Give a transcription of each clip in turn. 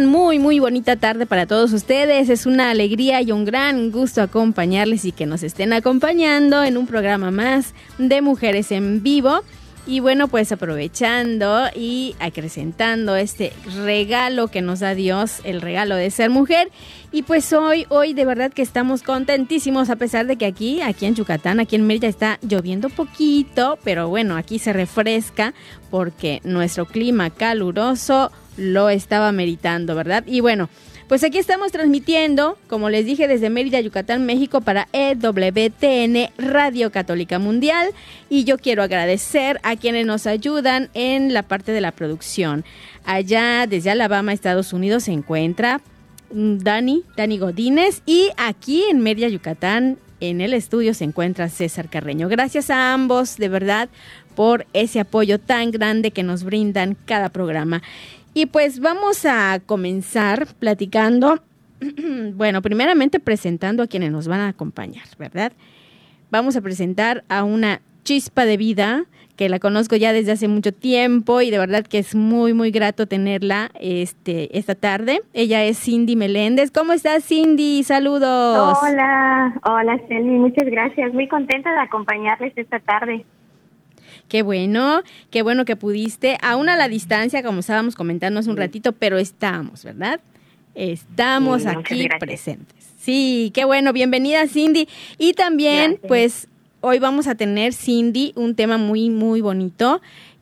Muy, muy bonita tarde para todos ustedes. Es una alegría y un gran gusto acompañarles y que nos estén acompañando en un programa más de Mujeres en Vivo. Y bueno, pues aprovechando y acrecentando este regalo que nos da Dios, el regalo de ser mujer. Y pues hoy, hoy de verdad que estamos contentísimos, a pesar de que aquí, aquí en Yucatán, aquí en Mérida está lloviendo poquito, pero bueno, aquí se refresca porque nuestro clima caluroso lo estaba meritando, ¿verdad? Y bueno, pues aquí estamos transmitiendo, como les dije, desde Mérida, Yucatán, México, para EWTN Radio Católica Mundial. Y yo quiero agradecer a quienes nos ayudan en la parte de la producción. Allá, desde Alabama, Estados Unidos, se encuentra mm, Dani, Dani Godínez. Y aquí en Mérida, Yucatán, en el estudio, se encuentra César Carreño. Gracias a ambos, de verdad, por ese apoyo tan grande que nos brindan cada programa. Y pues vamos a comenzar platicando, bueno, primeramente presentando a quienes nos van a acompañar, ¿verdad? Vamos a presentar a una chispa de vida que la conozco ya desde hace mucho tiempo y de verdad que es muy, muy grato tenerla este, esta tarde. Ella es Cindy Meléndez. ¿Cómo estás, Cindy? Saludos. Hola, hola, Celly. Muchas gracias. Muy contenta de acompañarles esta tarde. Qué bueno, qué bueno que pudiste, aún a la distancia, como estábamos comentando hace un ratito, pero estamos, ¿verdad? Estamos Sí, aquí presentes. Sí, qué bueno, bienvenida Cindy. Y también, Gracias. pues, hoy vamos a tener, Cindy, un tema muy, muy bonito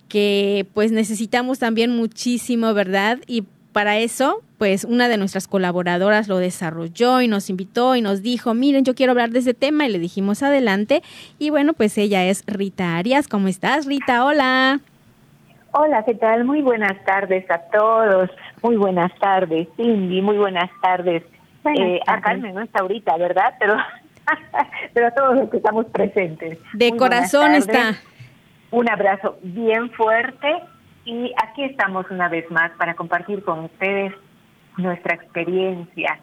que pues necesitamos también muchísimo, ¿verdad? Y para eso, pues una de nuestras colaboradoras lo desarrolló y nos invitó y nos dijo, miren, yo quiero hablar de ese tema y le dijimos adelante. Y bueno, pues ella es Rita Arias. ¿Cómo estás, Rita? Hola. Hola, ¿qué tal? Muy buenas tardes a todos. Muy buenas tardes, Cindy. Muy buenas tardes. Buenas Eh, A. Carmen no está ahorita, ¿verdad? Pero, pero a todos los que estamos presentes. De Muy corazón está. Un abrazo bien fuerte y aquí estamos una vez más para compartir con ustedes nuestra experiencia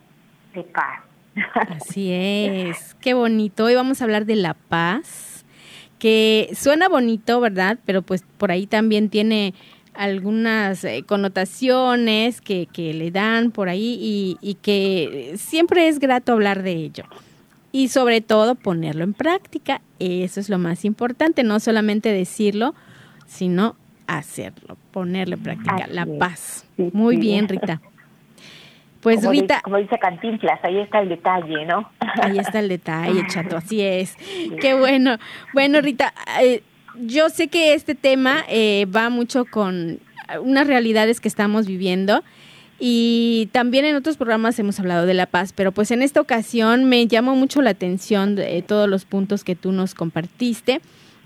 de paz. Así es, qué bonito. Hoy vamos a hablar de la paz, que suena bonito, ¿verdad? Pero pues por ahí también tiene algunas eh, connotaciones que, que le dan por ahí y, y que siempre es grato hablar de ello. Y sobre todo ponerlo en práctica, eso es lo más importante, no solamente decirlo, sino hacerlo, ponerlo en práctica, Así la es. paz. Sí, Muy sí. bien, Rita. Pues como, Rita, dice, como dice Cantinflas, ahí está el detalle, ¿no? Ahí está el detalle, chato, así es. Qué bueno. Bueno, Rita, eh, yo sé que este tema eh, va mucho con unas realidades que estamos viviendo y también en otros programas hemos hablado de la paz, pero pues en esta ocasión me llamó mucho la atención de, eh, todos los puntos que tú nos compartiste.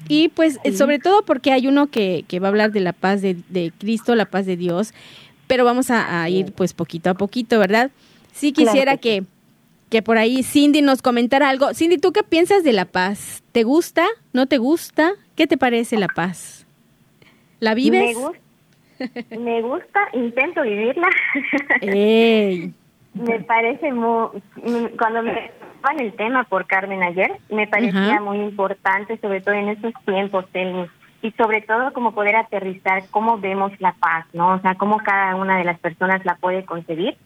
Y pues sobre todo porque hay uno que, que va a hablar de la paz de, de Cristo, la paz de Dios, pero vamos a, a ir pues poquito a poquito, ¿verdad? Sí Claro quisiera que que, que por ahí Cindy nos comentara algo. Cindy, ¿tú qué piensas de la paz? ¿Te gusta? ¿No te gusta? ¿Qué te parece la paz? ¿La vives? Me, gus- me gusta, intento vivirla. Ey, me parece muy... Cuando me en el tema por Carmen ayer, me parecía Ajá. muy importante, sobre todo en estos tiempos, Telmi, y sobre todo como poder aterrizar cómo vemos la paz, ¿no? O sea, cómo cada una de las personas la puede concebir.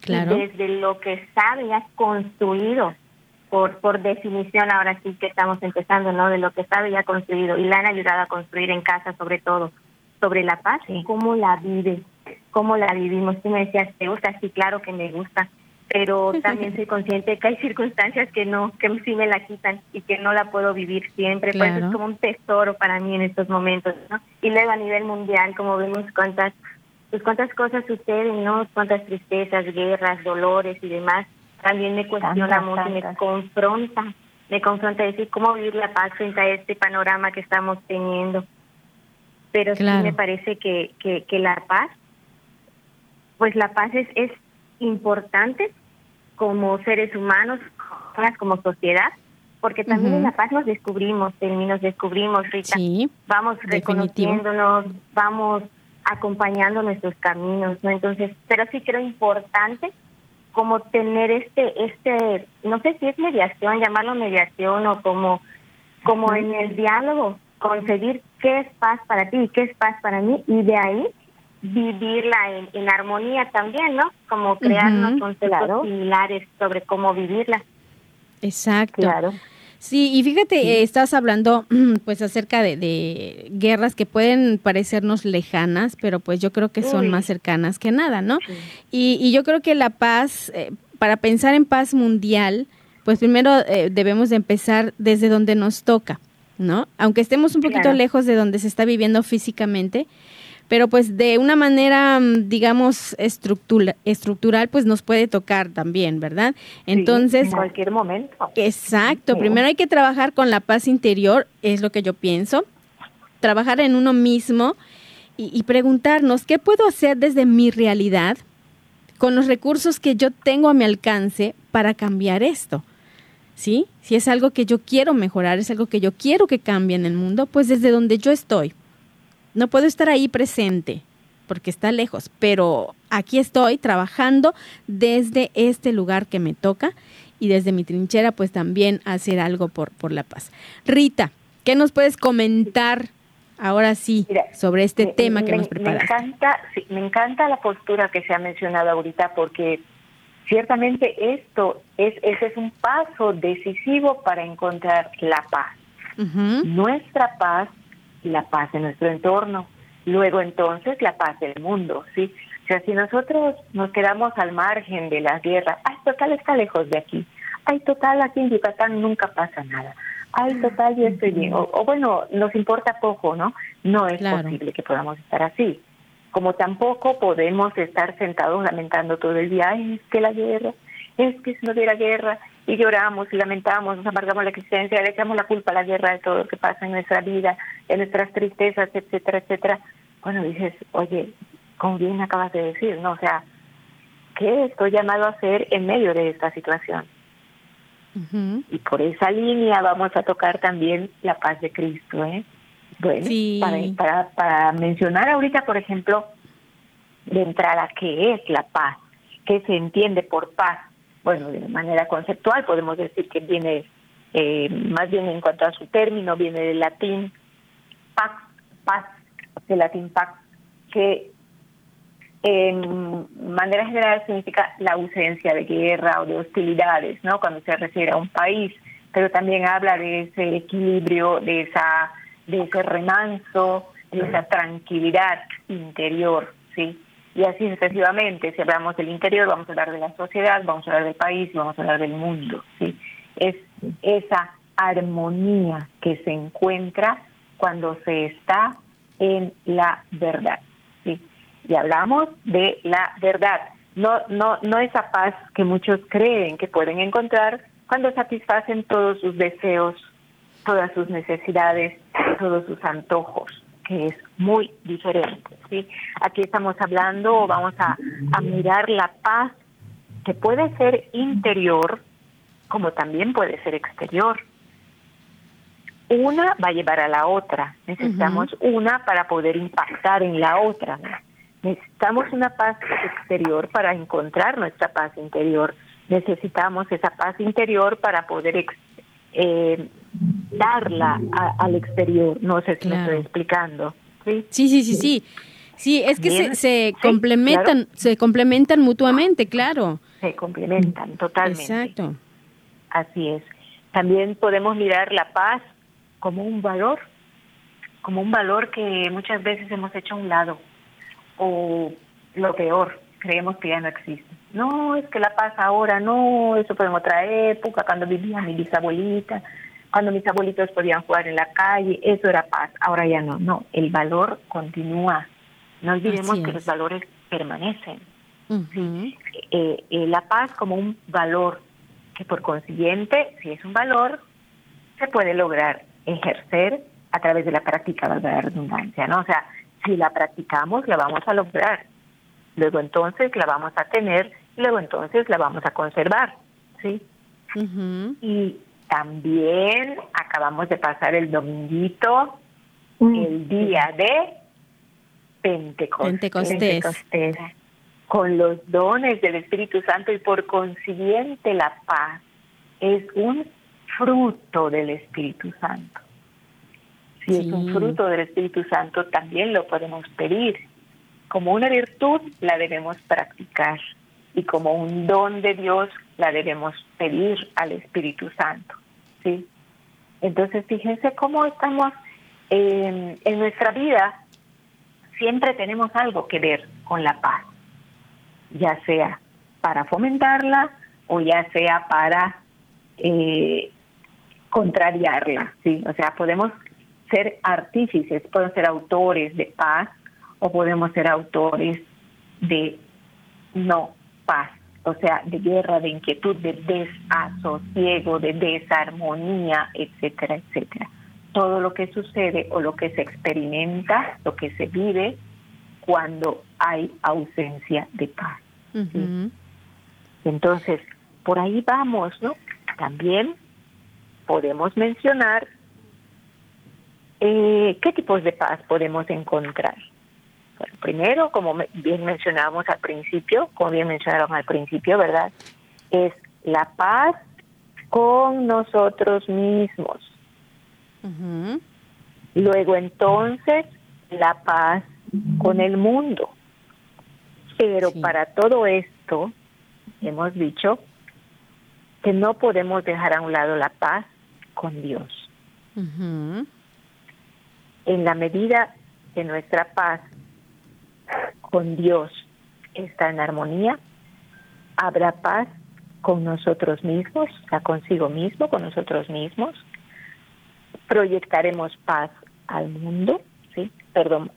claro. Y desde lo que sabe y ha construido, por, por definición, ahora sí que estamos empezando, ¿no? De lo que sabe y ha construido, y la han ayudado a construir en casa, sobre todo. sobre la paz, cómo la vives, cómo la vivimos. Tú me decías, ¿te gusta? Sí, claro que me gusta, pero también soy consciente de que hay circunstancias que no, que sí me la quitan y que no la puedo vivir siempre. Por eso es como un tesoro para mí en estos momentos, ¿no? Y luego a nivel mundial, como vemos cuántas, pues cuántas cosas suceden, ¿no? Cuántas tristezas, guerras, dolores y demás. También me cuestiona mucho y me confronta, me confronta a decir cómo vivir la paz frente a este panorama que estamos teniendo. Pero sí me parece que, que, que la paz pues la paz es, es importante como seres humanos, como sociedad, porque también en la paz nos descubrimos, nos descubrimos, Rita. vamos reconociéndonos, vamos acompañando nuestros caminos, ¿no? Entonces, pero sí creo importante como tener este, este, no sé si es mediación, llamarlo mediación o como, como en el diálogo, concebir qué es paz para ti y qué es paz para mí, y de ahí vivirla en, armonía también, ¿no? Como crearnos conceptos similares sobre cómo vivirla. Exacto. Claro. Sí, y fíjate, eh, estás hablando pues acerca de, guerras que pueden parecernos lejanas, pero pues yo creo que son más cercanas que nada, ¿no? Y, yo creo que la paz, eh, para pensar en paz mundial, pues primero eh, debemos de empezar desde donde nos toca, ¿no? Aunque estemos un poquito lejos de donde se está viviendo físicamente, pero pues de una manera, mm, digamos, estructural, pues nos puede tocar también, ¿verdad? Entonces... en cualquier momento. Exacto, primero hay que trabajar con la paz interior, es lo que yo pienso, trabajar en uno mismo y, y preguntarnos, ¿qué puedo hacer desde mi realidad con los recursos que yo tengo a mi alcance para cambiar esto? ¿Sí? Si es algo que yo quiero mejorar, es algo que yo quiero que cambie en el mundo, pues desde donde yo estoy no puedo estar ahí presente porque está lejos, pero aquí estoy trabajando desde este lugar que me toca y desde mi trinchera pues también hacer algo por, por la paz. Rita, ¿qué nos puedes comentar ahora sí sobre este tema que nos preparaste? Me encanta, me encanta la postura que se ha mencionado ahorita porque ciertamente esto es ese es un paso decisivo para encontrar la paz. Nuestra paz la paz en nuestro entorno, luego entonces la paz del mundo, ¿sí? O sea, si nosotros nos quedamos al margen de la guerra, ay, total está lejos de aquí, ay, total aquí en Yucatán nunca pasa nada, ay, total yo estoy bien, o, bueno, nos importa poco, ¿no? No es posible que podamos estar así. Como tampoco podemos estar sentados lamentando todo el día, ay, es que la guerra, es que si no hubiera guerra, y lloramos y lamentamos, nos amargamos la existencia, le echamos la culpa a la guerra de todo lo que pasa en nuestra vida, de nuestras tristezas, etcétera, etcétera. Bueno, dices, oye, como bien acabas de decir, ¿no? O sea, ¿qué estoy llamado a hacer en medio de esta situación? Y por esa línea vamos a tocar también la paz de Cristo, ¿eh? Bueno, para, para, para mencionar ahorita, por ejemplo, de entrada, ¿qué es la paz? ¿Qué se entiende por paz? Bueno, de manera conceptual podemos decir que viene, eh, más bien en cuanto a su término, viene del latín pax, paz, del latín pax, que en manera general significa la ausencia de guerra o de hostilidades, ¿no? Cuando se refiere a un país, pero también habla de ese equilibrio, de esa, de ese remanso, de esa tranquilidad interior, ¿sí? Y así sucesivamente. Si hablamos del interior, vamos a hablar de la sociedad, vamos a hablar del país y vamos a hablar del mundo. ¿sí? Es esa armonía que se encuentra cuando se está en la verdad. ¿sí? Y hablamos de la verdad, no, no, no esa paz que muchos creen que pueden encontrar cuando satisfacen todos sus deseos, todas sus necesidades, todos sus antojos que es muy diferente. ¿sí? Aquí estamos hablando, vamos a, a mirar la paz que puede ser interior como también puede ser exterior. Una va a llevar a la otra. Necesitamos una para poder impactar en la otra. Necesitamos una paz exterior para encontrar nuestra paz interior. Necesitamos esa paz interior para poder eh, darla al exterior. No sé si me estoy explicando. Sí, sí, sí, sí. sí. es que se, se complementan, se complementan mutuamente, claro. Se complementan totalmente. Exacto. Así es. También podemos mirar la paz como un valor, como un valor que muchas veces hemos hecho a un lado o lo peor, creemos que ya no existe. No, es que la paz ahora, no, eso fue en otra época, cuando vivía mi bisabuelita, cuando mis abuelitos podían jugar en la calle, eso era paz, ahora ya no, no, el valor continúa. No olvidemos que los valores permanecen. Eh, eh, la paz como un valor que por consiguiente, si es un valor, se puede lograr ejercer a través de la práctica de la redundancia, ¿no? O sea, si la practicamos, la vamos a lograr. Luego entonces la vamos a tener, luego entonces la vamos a conservar, ¿sí? Y también acabamos de pasar el dominguito, mm. el día de Pentecostés. Con los dones del Espíritu Santo y por consiguiente la paz es un fruto del Espíritu Santo. Si es un fruto del Espíritu Santo, también lo podemos pedir. Como una virtud la debemos practicar y como un don de Dios la debemos pedir al Espíritu Santo. ¿sí? Entonces, fíjense cómo estamos en nuestra vida, siempre tenemos algo que ver con la paz, ya sea para fomentarla o ya sea para eh, contrariarla, ¿sí? O sea, podemos ser artífices, podemos ser autores de paz o podemos ser autores de no paz, o sea, de guerra, de inquietud, de desasosiego, de desarmonía, etcétera, etcétera. Todo lo que sucede o lo que se experimenta, lo que se vive cuando hay ausencia de paz. Entonces, por ahí vamos, ¿no? También podemos mencionar eh, qué tipos de paz podemos encontrar. Bueno, primero, como bien mencionábamos al principio, como bien mencionaron al principio, ¿verdad? Es la paz con nosotros mismos. Luego entonces, la paz con el mundo. Pero para todo esto, hemos dicho que no podemos dejar a un lado la paz con Dios. En la medida que nuestra paz con Dios está en armonía, habrá paz con nosotros mismos, o consigo mismo, con nosotros mismos. Proyectaremos paz al mundo, ¿sí? Perdón,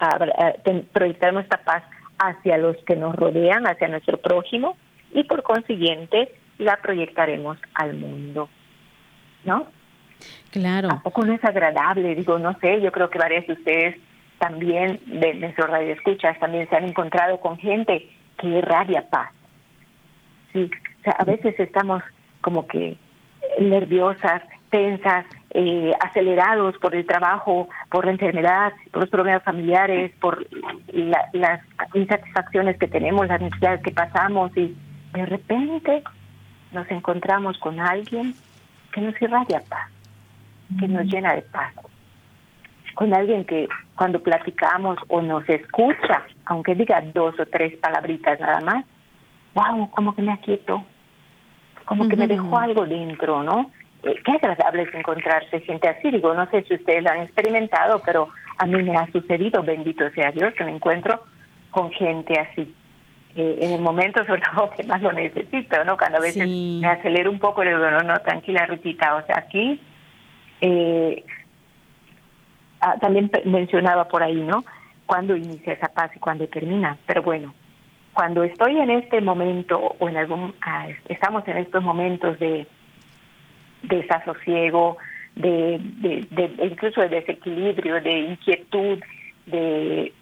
proyectaremos esta paz hacia los que nos rodean, hacia nuestro prójimo, y por consiguiente la proyectaremos al mundo, ¿no? Claro. Tampoco no es agradable, digo, no sé, yo creo que varios de ustedes también, de nuestros radioescuchas, también se han encontrado con gente que irradia paz. Sí, o sea, a veces estamos como que nerviosas, tensas, eh, acelerados por el trabajo, por la enfermedad, por los problemas familiares, por las insatisfacciones que tenemos, las necesidades que pasamos y de repente nos encontramos con alguien que nos irradia paz, que nos llena de paz, con alguien que cuando platicamos o nos escucha, aunque diga dos o tres palabritas nada más, wow, como que me aquieto, como que me dejó algo dentro, ¿no? Eh, qué agradable es encontrarse gente así, digo, no sé si ustedes lo han experimentado, pero a mí me ha sucedido, bendito sea Dios, que me encuentro con gente así en el momento sobre todo que más lo necesito, ¿no? Cuando a veces me acelero un poco, le digo, no, no, tranquila, Rutita, o sea, aquí eh, ah, también mencionaba por ahí, ¿no? Cuando inicia esa paz y cuando termina, pero bueno, cuando estoy en este momento o en algún, ah, estamos en estos momentos de, desasosiego, de, incluso de desequilibrio, de inquietud, de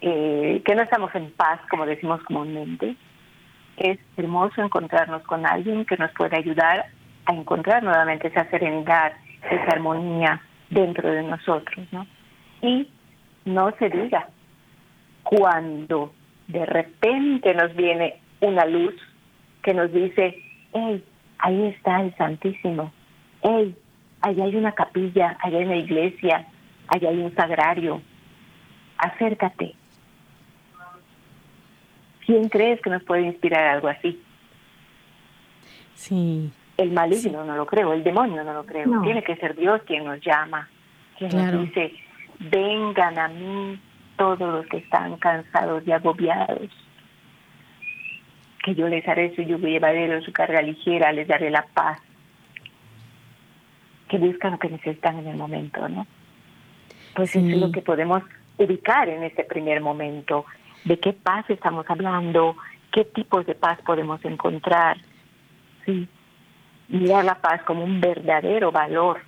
eh, que no estamos en paz, como decimos comúnmente, es hermoso encontrarnos con alguien que nos puede ayudar a encontrar nuevamente esa serenidad, esa armonía dentro de nosotros, ¿no? Y no se diga cuando de repente nos viene una luz que nos dice, hey, ahí está el Santísimo, hey, ahí hay una capilla, allá hay una iglesia, allá hay un sagrario, acércate, ¿Quién crees que nos puede inspirar algo así? Sí. El maligno no lo creo, el demonio no lo creo. Tiene que ser Dios quien nos llama, quien nos dice, vengan a mí todos los que están cansados y agobiados, que yo les haré su yugo llevadero, su carga ligera, les daré la paz, que buscan lo que necesitan en el momento, ¿no? Pues eso es lo que podemos ubicar en este primer momento, de qué paz estamos hablando, qué tipos de paz podemos encontrar, sí, mirar la paz como un verdadero valor,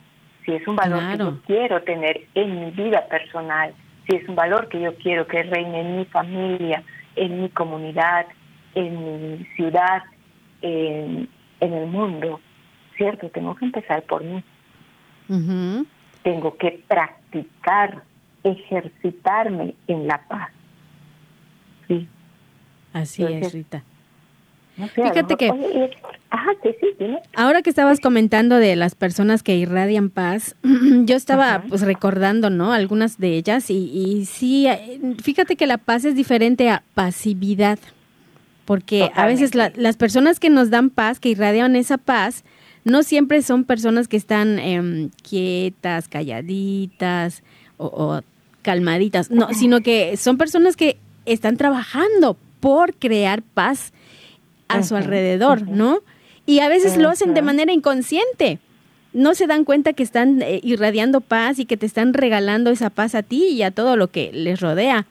si es un valor que yo quiero tener en mi vida personal, si es un valor que yo quiero que reine en mi familia, en mi comunidad, en mi ciudad, en, el mundo, ¿cierto? Tengo que empezar por mí. Tengo que practicar, ejercitarme en la paz. Sí. Así es, Rita. Fíjate que ahora que estabas comentando de las personas que irradian paz, yo estaba pues recordando, ¿no? Algunas de ellas y, y sí, eh, fíjate que la paz es diferente a pasividad, porque a veces las personas que nos dan paz, que irradian esa paz, no siempre son personas que están em, quietas, calladitas o, o calmaditas, no, sino que son personas que están trabajando por crear paz a su alrededor, ¿no? Y a veces lo hacen de manera inconsciente. No se dan cuenta que están eh, irradiando paz y que te están regalando esa paz a ti y a todo lo que les rodea.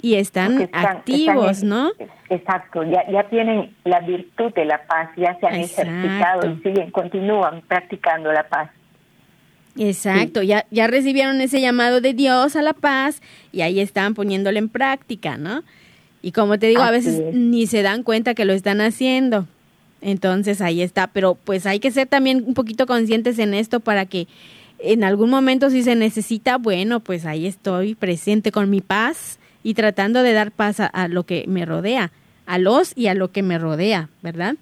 Y están, activos, ¿no? Exacto, ya, ya tienen la virtud de la paz, ya se han ejercitado y siguen, continúan practicando la paz. Exacto, ya, ya recibieron ese llamado de Dios a la paz y ahí están poniéndolo en práctica, ¿no? Y como te digo, a veces ni se dan cuenta que lo están haciendo. Entonces ahí está, pero pues hay que ser también un poquito conscientes en esto para que en algún momento si se necesita, bueno, pues ahí estoy presente con mi paz y tratando de dar paz a, lo que me rodea, a los y a lo que me rodea, ¿verdad?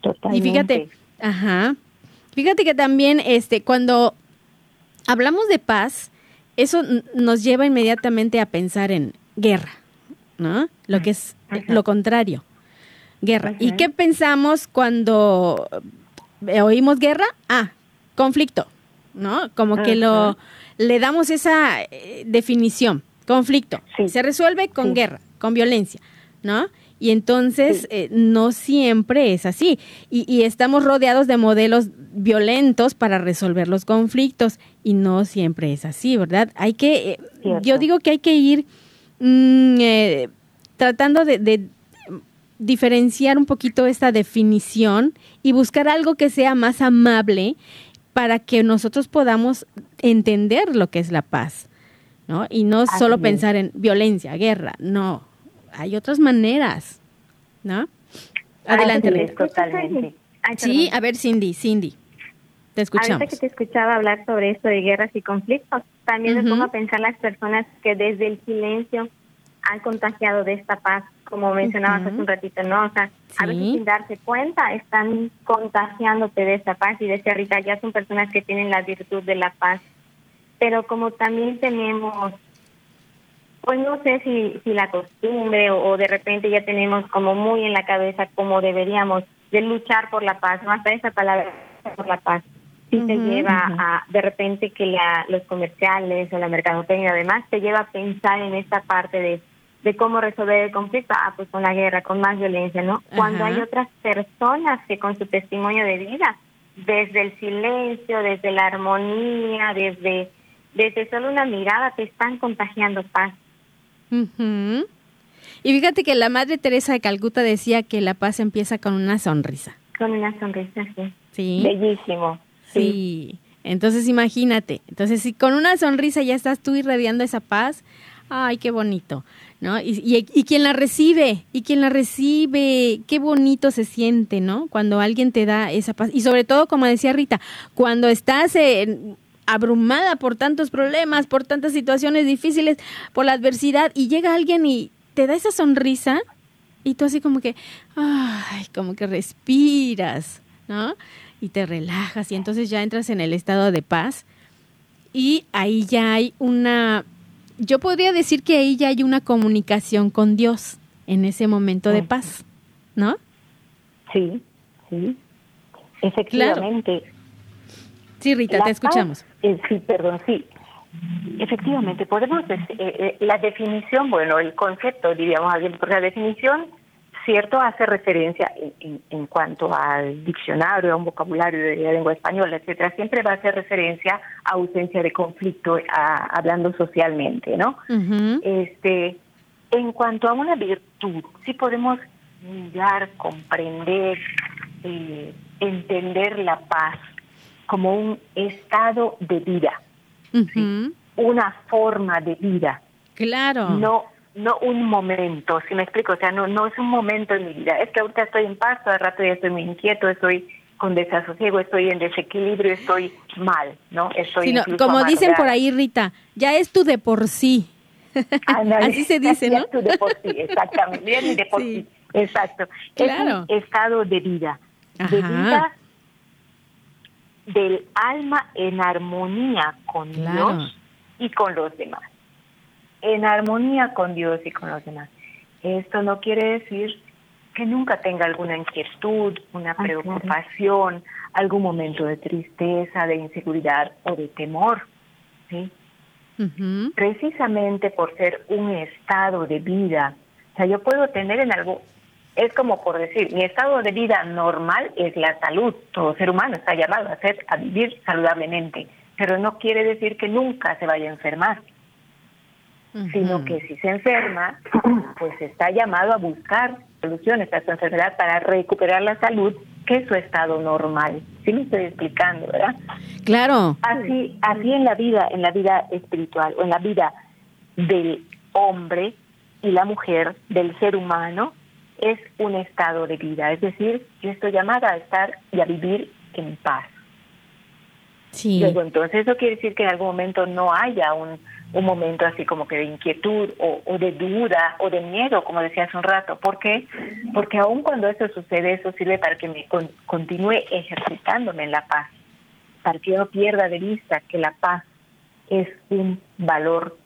Totalmente. Y fíjate, ajá. Fíjate que también este cuando hablamos de paz, eso nos lleva inmediatamente a pensar en guerra ¿no? Lo que es lo contrario, guerra. ¿Y qué pensamos cuando eh, oímos guerra? Ah, conflicto, ¿no? Como que lo le damos esa eh, definición, conflicto. Se resuelve con guerra, con violencia, ¿no? Y entonces eh, no siempre es así. Y, y, estamos rodeados de modelos violentos para resolver los conflictos y no siempre es así, ¿verdad? Hay que, yo digo que hay que ir Mm, eh, tratando de, diferenciar un poquito esta definición y buscar algo que sea más amable para que nosotros podamos entender lo que es la paz, ¿no? Y no solo pensar en violencia, guerra, no, hay otras maneras, ¿no? Adelante. totalmente. sí, a ver, Cindy, Cindy, te escuchamos. Ahorita que te escuchaba hablar sobre esto de guerras y conflictos, también me pongo a pensar las personas que desde el silencio han contagiado de esta paz, como mencionabas hace un ratito, ¿no? O sea, a veces sin darse cuenta están contagiándote de esta paz y de ese Rita, ya son personas que tienen la virtud de la paz. Pero como también tenemos, pues no sé si, si la costumbre o, de repente ya tenemos como muy en la cabeza como deberíamos de luchar por la paz, no hasta esa palabra por la paz sí te lleva a, de repente que la, los comerciales o la mercadotecnia además te lleva a pensar en esta parte de, de cómo resolver el conflicto, ah, pues con la guerra, con más violencia, ¿no? Cuando hay otras personas que con su testimonio de vida, desde el silencio, desde la armonía, desde, desde solo una mirada, te están contagiando paz. Y fíjate que la Madre Teresa de Calcuta decía que la paz empieza con una sonrisa. Con una sonrisa, sí. Sí. Bellísimo. Sí. Entonces imagínate, entonces si con una sonrisa ya estás tú irradiando esa paz, ay, qué bonito, ¿no? Y, y, quien la recibe, y quien la recibe, qué bonito se siente, ¿no? Cuando alguien te da esa paz. Y sobre todo, como decía Rita, cuando estás abrumada por tantos problemas, por tantas situaciones difíciles, por la adversidad, y llega alguien y te da esa sonrisa, y tú así como que, ay, como que respiras, ¿no? Y te relajas y entonces ya entras en el estado de paz y ahí ya hay una, yo podría decir que ahí ya hay una comunicación con Dios en ese momento de paz, ¿no? Sí, sí, efectivamente. Sí, Rita, te escuchamos. sí, perdón, sí. Efectivamente, podemos, eh, eh, la definición, bueno, el concepto, diríamos, porque la definición, cierto, hace referencia en, cuanto al diccionario, a un vocabulario de la lengua española, etcétera, siempre va a hacer referencia a ausencia de conflicto, hablando socialmente, ¿no? Este, en cuanto a una virtud, sí podemos mirar, comprender, eh, entender la paz como un estado de vida una forma de vida. Claro. No no un momento, si me explico, o sea, no no es un momento en mi vida, es que ahorita estoy en paz, de rato ya estoy muy inquieto, estoy con desasosiego, estoy en desequilibrio, estoy mal, ¿no? Estoy como dicen por ahí, Rita, ya es tu de por sí. Así se dice, ¿no? Es tu de por sí, exactamente, bien de por sí. Exacto. Claro. Es un estado de vida, de vida del alma en armonía con Dios y con los demás. En armonía con Dios y con los demás. Esto no quiere decir que nunca tenga alguna inquietud, una preocupación, algún momento de tristeza, de inseguridad o de temor. ¿sí? Precisamente por ser un estado de vida, o sea, yo puedo tener en algo, es como por decir, mi estado de vida normal es la salud. Todo ser humano está llamado a, ser, a vivir saludablemente, pero no quiere decir que nunca se vaya a enfermar, sino que si se enferma, pues está llamado a buscar soluciones a su enfermedad para recuperar la salud, que es su estado normal. Sí me estoy explicando, ¿verdad? Claro. Así, así en la vida, en la vida espiritual o en la vida del hombre y la mujer, del ser humano, es un estado de vida, es decir, yo estoy llamada a estar y a vivir en paz. Sí. Luego, entonces eso quiere decir que en algún momento no haya un, un momento así como que de inquietud o, o, de duda o de miedo, como decía hace un rato. ¿Por qué? Porque aun cuando eso sucede, eso sirve para que me continúe ejercitándome en la paz, para que yo no pierda de vista que la paz es un valor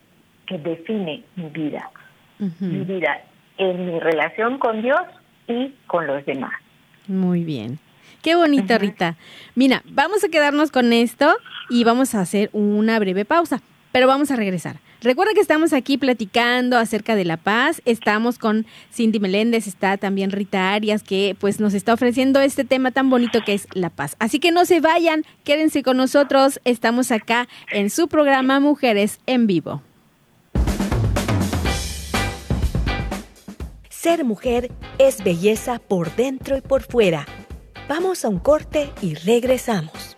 que define mi vida. Mi vida en mi relación con Dios y con los demás. Muy bien. Qué bonita, Rita. Mira, vamos a quedarnos con esto y vamos a hacer una breve pausa, pero vamos a regresar. Recuerda que estamos aquí platicando acerca de la paz. Estamos con Cindy Meléndez, está también Rita Arias, que pues nos está ofreciendo este tema tan bonito que es la paz. Así que no se vayan, quédense con nosotros. Estamos acá en su programa Mujeres en Vivo. Ser mujer es belleza por dentro y por fuera. Vamos a un corte y regresamos.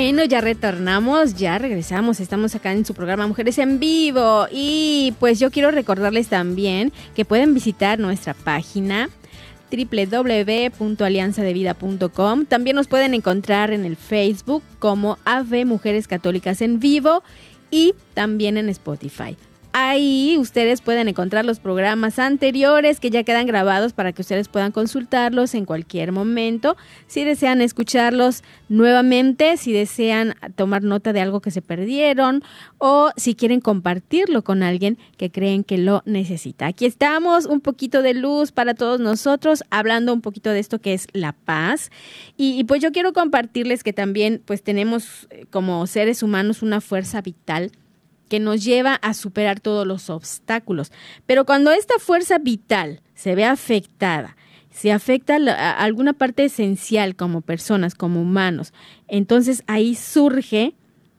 Bueno, ya retornamos, ya regresamos, estamos acá en su programa Mujeres en Vivo y pues yo quiero recordarles también que pueden visitar nuestra página www.alianzadevida.com. También nos pueden encontrar en el Facebook como AV Mujeres Católicas en Vivo y también en Spotify. Ahí ustedes pueden encontrar los programas anteriores que ya quedan grabados para que ustedes puedan consultarlos en cualquier momento. Si desean escucharlos nuevamente, si desean tomar nota de algo que se perdieron o si quieren compartirlo con alguien que creen que lo necesita. Aquí estamos, un poquito de luz para todos nosotros, hablando un poquito de esto que es la paz. Y, y pues yo quiero compartirles que también pues tenemos eh, como seres humanos una fuerza vital que nos lleva a superar todos los obstáculos. Pero cuando esta fuerza vital se ve afectada, se afecta a alguna parte esencial como personas, como humanos, entonces ahí surge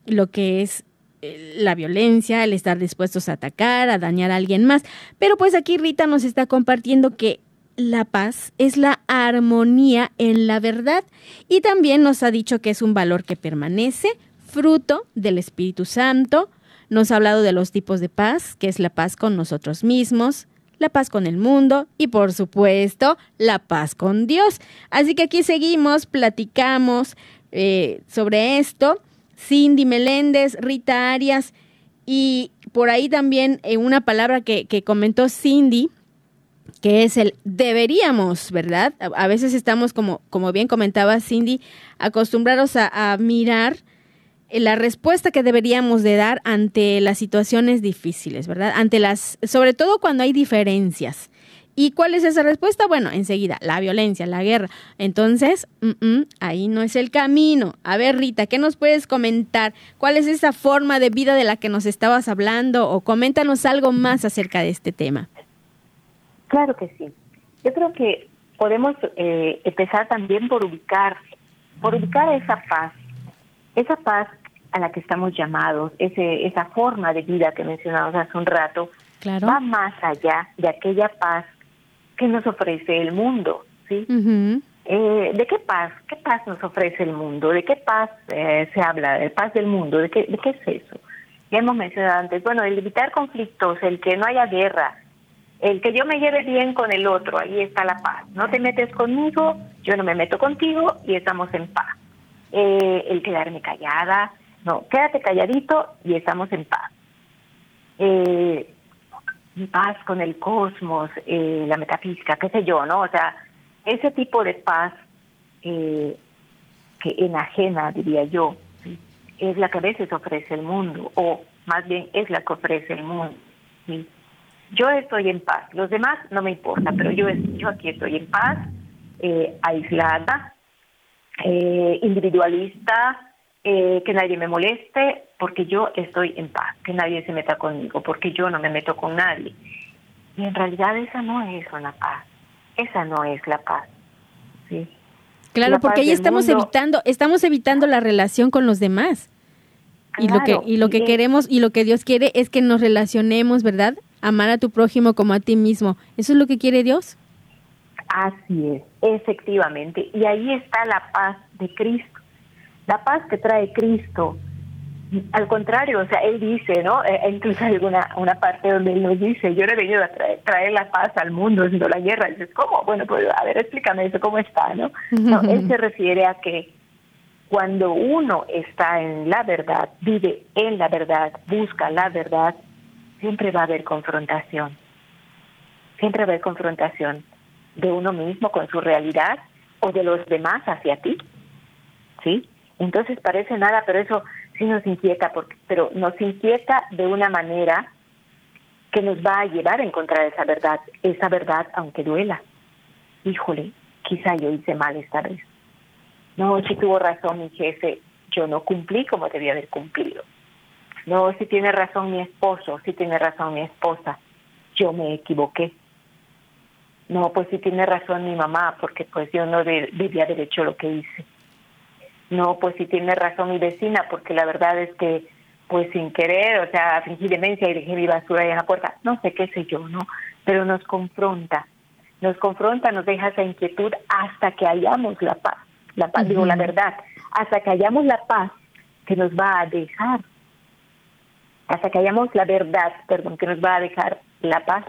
lo que es eh, la violencia, el estar dispuestos a atacar, a dañar a alguien más. Pero pues aquí Rita nos está compartiendo que la paz es la armonía en la verdad y también nos ha dicho que es un valor que permanece, fruto del Espíritu Santo, nos ha hablado de los tipos de paz, que es la paz con nosotros mismos, la paz con el mundo y por supuesto la paz con Dios. Así que aquí seguimos, platicamos eh, sobre esto. Cindy Meléndez, Rita Arias y por ahí también eh, una palabra que, comentó Cindy, que es el deberíamos, ¿verdad? A, veces estamos, como, como bien comentaba Cindy, acostumbrados a mirar la respuesta que deberíamos de dar ante las situaciones difíciles, ¿verdad? Ante las, sobre todo cuando hay diferencias. ¿Y cuál es esa respuesta? Bueno, enseguida, la violencia, la guerra. Entonces, ahí no es el camino. A ver, Rita, ¿qué nos puedes comentar? ¿Cuál es esa forma de vida de la que nos estabas hablando? O coméntanos algo más acerca de este tema. Claro que sí. Yo creo que podemos eh, empezar también por ubicar, por ubicar esa paz, esa paz a la que estamos llamados, ese, esa forma de vida que mencionamos hace un rato, va más allá de aquella paz que nos ofrece el mundo, ¿sí? eh, ¿De qué paz? ¿Qué paz nos ofrece el mundo? ¿De qué paz eh, se habla? ¿De paz del mundo? ¿De qué, ¿De qué es eso? Ya hemos mencionado antes, bueno, el evitar conflictos, el que no haya guerra, el que yo me lleve bien con el otro, ahí está la paz. No te metes conmigo, yo no me meto contigo y estamos en paz. Eh, el quedarme callada, no, quédate calladito y estamos en paz. Eh, paz con el cosmos, eh, la metafísica, qué sé yo, ¿no? O sea, ese tipo de paz eh, que enajena, diría yo, es la que a veces ofrece el mundo, o más bien es la que ofrece el mundo. Yo estoy en paz, los demás no me importa, pero yo, yo aquí estoy en paz, eh, aislada, eh, individualista, eh, que nadie me moleste porque yo estoy en paz, que nadie se meta conmigo porque yo no me meto con nadie. Y en realidad esa no es una paz, esa no es la paz. ¿sí? Claro, porque ahí estamos evitando, estamos evitando la relación con los demás. y lo que y lo que queremos y lo que Dios quiere es que nos relacionemos, ¿verdad? Amar a tu prójimo como a ti mismo. ¿Eso es lo que quiere Dios? Así es, efectivamente. Y ahí está la paz de Cristo la paz que trae Cristo. Al contrario, o sea, él dice, ¿no? Eh, incluso hay una, una parte donde él nos dice, yo no he venido a traer, la paz al mundo, sino la guerra. Y dices, ¿cómo? Bueno, pues a ver, explícame eso, ¿cómo está, no? No, él se refiere a que cuando uno está en la verdad, vive en la verdad, busca la verdad, siempre va a haber confrontación. Siempre va a haber confrontación de uno mismo con su realidad o de los demás hacia ti. ¿Sí? Entonces parece nada, pero eso sí nos inquieta, porque, pero nos inquieta de una manera que nos va a llevar a encontrar esa verdad, esa verdad aunque duela. Híjole, quizá yo hice mal esta vez. No, si tuvo razón mi jefe, yo no cumplí como debía haber cumplido. No, si tiene razón mi esposo, si tiene razón mi esposa, yo me equivoqué. No, pues si tiene razón mi mamá, porque pues yo no debía haber hecho lo que hice. No, pues sí tiene razón mi vecina, porque la verdad es que, pues sin querer, o sea, fingí demencia y dejé mi basura ahí en la puerta, no sé qué sé yo, ¿no? Pero nos confronta, nos confronta, nos deja esa inquietud hasta que hallamos la paz, la paz, digo la verdad, hasta que hallamos la paz que nos va a dejar, hasta que hallamos la verdad, perdón, que nos va a dejar la paz,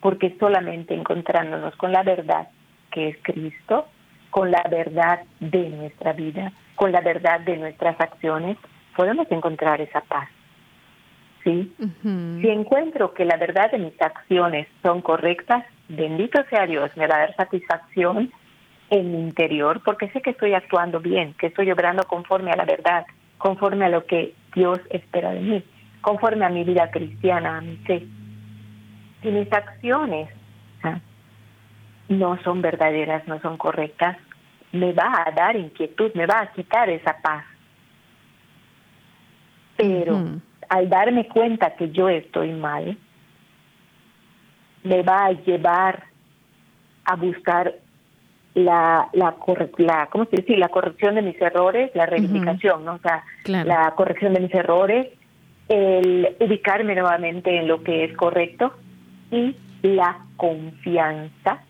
porque solamente encontrándonos con la verdad, que es Cristo, con la verdad de nuestra vida, con la verdad de nuestras acciones, podemos encontrar esa paz. ¿sí? Si encuentro que la verdad de mis acciones son correctas, bendito sea Dios, me va a dar satisfacción en mi interior porque sé que estoy actuando bien, que estoy obrando conforme a la verdad, conforme a lo que Dios espera de mí, conforme a mi vida cristiana, a mi fe. Si mis acciones ¿ah? no son verdaderas, no son correctas, me va a dar inquietud, me va a quitar esa paz. Pero al darme cuenta que yo estoy mal, me va a llevar a buscar la la, la ¿cómo se dice? la corrección de mis errores, la reivindicación, ¿no? O sea, la corrección de mis errores, el ubicarme nuevamente en lo que es correcto y la confianza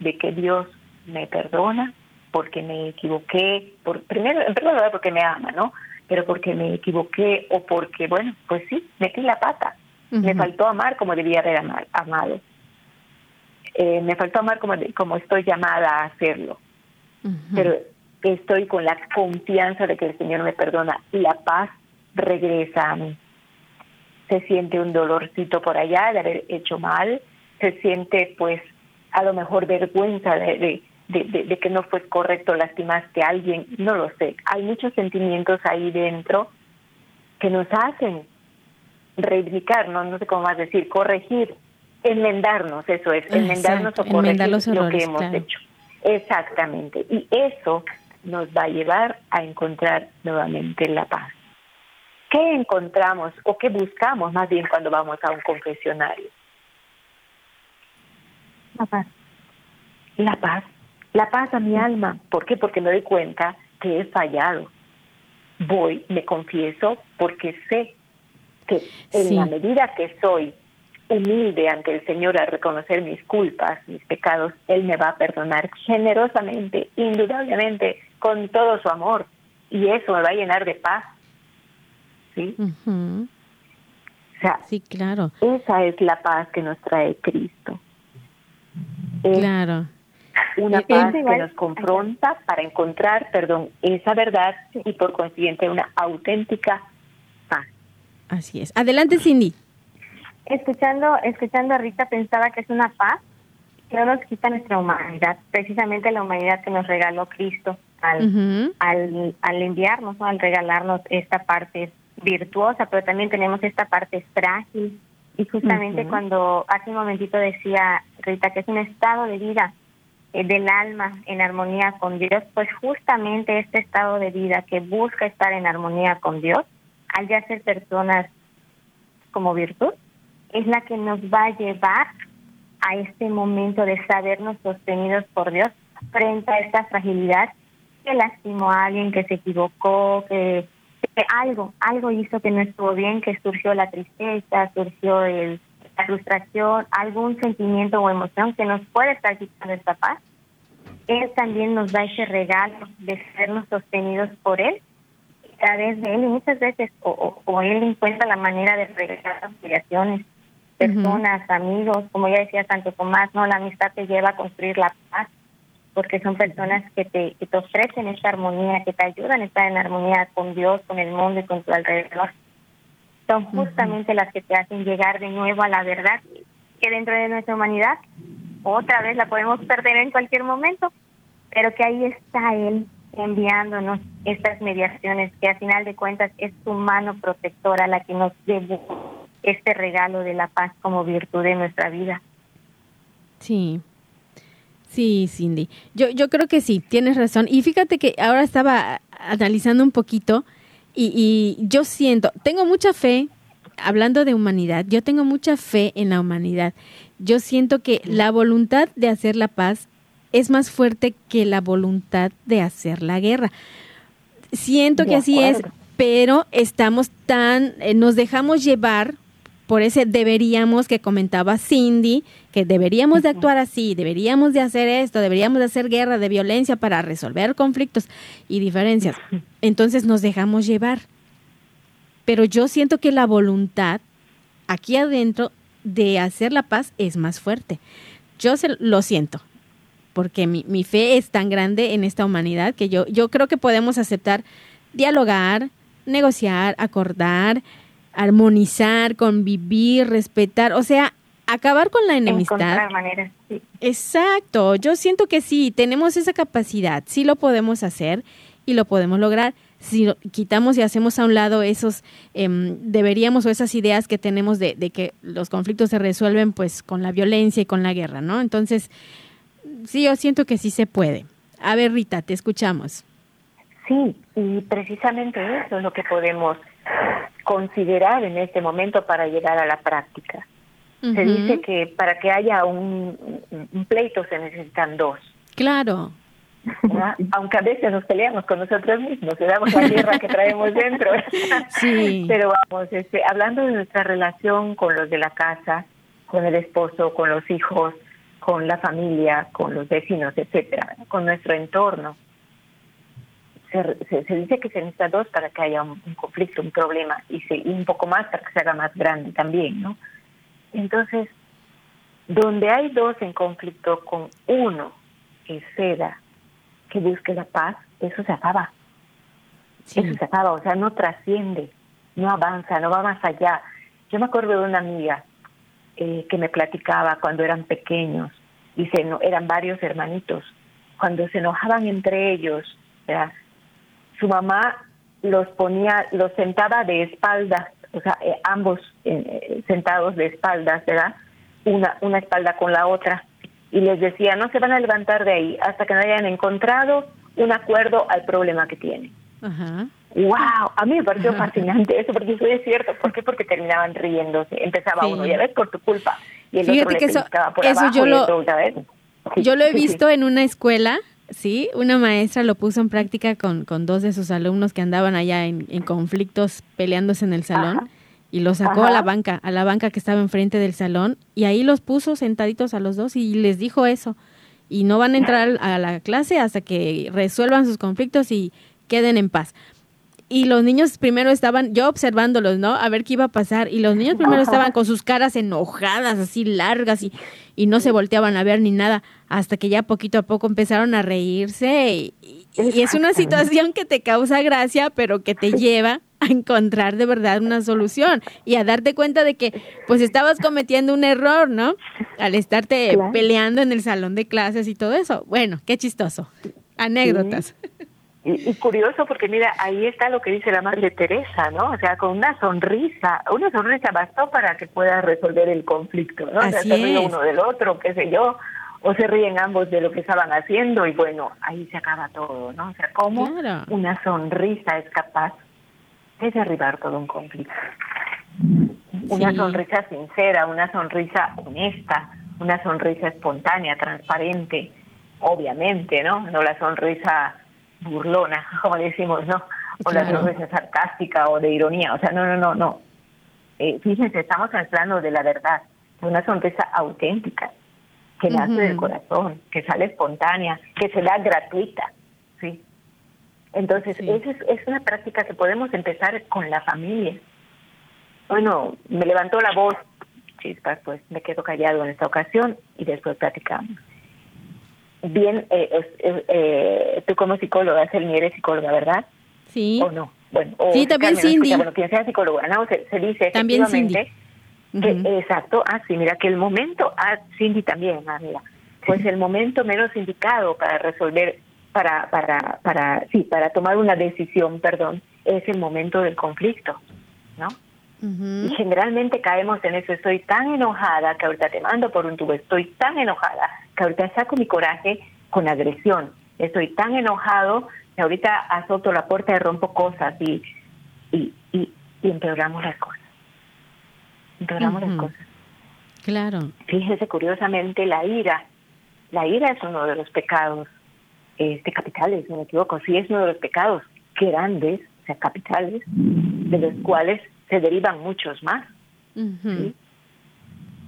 de que Dios me perdona porque me equivoqué, por primero en primer lugar porque me ama, ¿no? Pero porque me equivoqué o porque, bueno, pues sí, metí la pata. Me faltó amar como debía haber amado. Eh, me faltó amar como, como estoy llamada a hacerlo. Pero estoy con la confianza de que el Señor me perdona y la paz regresa a mí. Se siente un dolorcito por allá de haber hecho mal, se siente pues a lo mejor vergüenza de, de, que no fue correcto, lastimaste a alguien, no lo sé. Hay muchos sentimientos ahí dentro que nos hacen reivindicar, no, no sé cómo más decir, corregir enmendarnos, eso es, enmendarnos o corregir lo que hemos hecho. Exactamente. Y eso nos va a llevar a encontrar nuevamente la paz. ¿Qué encontramos o qué buscamos más bien cuando vamos a un confesionario? La paz. La paz. La paz a mi alma. ¿Por qué? Porque me doy cuenta que he fallado. Voy, me confieso, porque sé que en la medida que soy humilde ante el Señor a reconocer mis culpas, mis pecados, Él me va a perdonar generosamente, indudablemente, con todo su amor. Y eso me va a llenar de paz. ¿Sí? o sea, sí, claro. Esa es la paz que nos trae Cristo. claro. Una paz que nos confronta para encontrar, perdón, esa verdad y por consiguiente una auténtica paz. Así es. Adelante, Cindy escuchando, escuchando a Rita pensaba que es una paz que no nos quita nuestra humanidad, precisamente la humanidad que nos regaló Cristo al, al, enviarnos, al regalarnos esta parte virtuosa, pero también tenemos esta parte frágil. Y justamente cuando hace un momentito decía Rita que es un estado de vida eh, del alma en armonía con Dios, pues justamente este estado de vida que busca estar en armonía con Dios, al ya ser personas como virtud, es la que nos va a llevar a este momento de sabernos sostenidos por Dios frente a esta fragilidad que lastimó a alguien, que se equivocó, que, algo, algo hizo que no estuvo bien, que surgió la tristeza, surgió el, la frustración, algún sentimiento o emoción que nos puede estar quitando esta paz. Él también nos da ese regalo de sernos sostenidos por Él a través de Él y muchas veces o, o, Él encuentra la manera de regresar las obligaciones personas, amigos, como ya decía Santo Tomás, no, la amistad te lleva a construir la paz, porque son personas que te, que te ofrecen esta armonía, que te ayudan a estar en armonía con Dios, con el mundo y con tu alrededor. Son justamente las que te hacen llegar de nuevo a la verdad, que dentro de nuestra humanidad otra vez la podemos perder en cualquier momento, pero que ahí está Él enviándonos estas mediaciones, que a final de cuentas es su mano protectora la que nos debe este regalo de la paz como virtud de nuestra vida. Sí. Sí, Cindy. Yo, yo creo que sí, tienes razón. Y fíjate que ahora estaba analizando un poquito y, y yo siento, tengo mucha fe, hablando de humanidad, yo tengo mucha fe en la humanidad. Yo siento que la voluntad de hacer la paz es más fuerte que la voluntad de hacer la guerra. Siento que así es, pero estamos tan, eh, nos dejamos llevar por ese deberíamos que comentaba Cindy, que deberíamos de actuar así, deberíamos de hacer esto, deberíamos de hacer guerra de violencia para resolver conflictos y diferencias. Entonces nos dejamos llevar. Pero yo siento que la voluntad aquí adentro de hacer la paz es más fuerte. Yo se, lo siento, porque mi, mi fe es tan grande en esta humanidad que yo, yo creo que podemos aceptar dialogar, negociar, acordar, armonizar, convivir, respetar, o sea, acabar con la enemistad. Maneras, sí. Exacto, yo siento que sí, tenemos esa capacidad, sí lo podemos hacer y lo podemos lograr. Si quitamos y hacemos a un lado esos em, deberíamos o esas ideas que tenemos de, de, que los conflictos se resuelven pues con la violencia y con la guerra, ¿no? Entonces, sí, yo siento que sí se puede. A ver, Rita, te escuchamos. Sí, y precisamente eso es lo que podemos considerar en este momento para llegar a la práctica. Se dice que para que haya un, pleito se necesitan dos. Claro. Aunque a veces nos peleamos con nosotros mismos, le damos la guerra que traemos dentro. Sí. Pero vamos, este, hablando de nuestra relación con los de la casa, con el esposo, con los hijos, con la familia, con los vecinos, etcétera, con nuestro entorno se, se, dice que se necesita dos para que haya un, conflicto, un problema, y, se, un poco más para que se haga más grande también, ¿no? Entonces, donde hay dos en conflicto con uno que ceda, que busque la paz, eso se acaba. Eso se acaba, o sea, no trasciende, no avanza, no va más allá. Yo me acuerdo de una amiga eh, que me platicaba cuando eran pequeños, y se, no, eran varios hermanitos, cuando se enojaban entre ellos, ¿verdad? Su mamá los ponía, los sentaba de espaldas, o sea, eh, ambos eh, sentados de espaldas, ¿verdad? Una, una espalda con la otra. Y les decía, no se van a levantar de ahí hasta que no hayan encontrado un acuerdo al problema que tienen. Ajá. ¡Wow! A mí me pareció fascinante eso, porque eso es cierto. ¿Por qué? Porque terminaban riéndose. Empezaba uno, ya ves, por tu culpa. Y el otro le que eso, por eso yo lo, Yo lo he visto en una escuela Sí, una maestra lo puso en práctica con, con dos de sus alumnos que andaban allá en, conflictos peleándose en el salón y los sacó a la banca, a la banca que estaba enfrente del salón y ahí los puso sentaditos a los dos y les dijo eso. Y no van a entrar a la clase hasta que resuelvan sus conflictos y queden en paz y los niños primero estaban, yo observándolos, ¿no? A ver qué iba a pasar. Y los niños primero estaban con sus caras enojadas, así largas, y, y no se volteaban a ver ni nada, hasta que ya poquito a poco empezaron a reírse. Y, es una situación que te causa gracia, pero que te lleva a encontrar de verdad una solución y a darte cuenta de que pues estabas cometiendo un error, ¿no? Al estarte peleando en el salón de clases y todo eso. Bueno, qué chistoso. Anécdotas. Y, curioso porque mira, ahí está lo que dice la Madre Teresa, ¿no? O sea, con una sonrisa, una sonrisa bastó para que pueda resolver el conflicto, ¿no? o sea, se ríe uno del otro, qué sé yo, o se ríen ambos de lo que estaban haciendo y bueno, ahí se acaba todo, ¿no? O sea, cómo una sonrisa es capaz de derribar todo un conflicto. Una sonrisa sincera, una sonrisa honesta, una sonrisa espontánea, transparente, obviamente, ¿no? No la sonrisa burlona, como decimos, ¿no? O la sonrisa sarcástica o de ironía. O sea, no, no, no, no. Eh, fíjense, estamos en el plano de la verdad, una sonrisa auténtica, que nace del corazón, que sale espontánea, que se da gratuita, ¿sí? Entonces, esa es, es una práctica que podemos empezar con la familia. Bueno, me levantó la voz, chispas, pues me quedo callado en esta ocasión y después platicamos bien, eh, eh, tú como psicóloga, Selmi, eres psicóloga, ¿verdad? Sí. ¿O no? Bueno, sí, también Cindy. Bueno, quien sea psicóloga, ¿no? Se, dice también efectivamente que, exacto, ah, sí, mira, que el momento, ah, Cindy también, ah, mira, pues el momento menos indicado para resolver, para, para, para, sí, para tomar una decisión, perdón, es el momento del conflicto, ¿no? Y generalmente caemos en eso, estoy tan enojada que ahorita te mando por un tubo, estoy tan enojada que ahorita saco mi coraje con agresión, estoy tan enojado que ahorita azoto la puerta y rompo cosas y, y, y, empeoramos las cosas. Empeoramos las cosas. Claro. Fíjese curiosamente la ira, la ira es uno de los pecados este capitales, no me equivoco, sí es uno de los pecados grandes, o sea, capitales, de los cuales se derivan muchos más.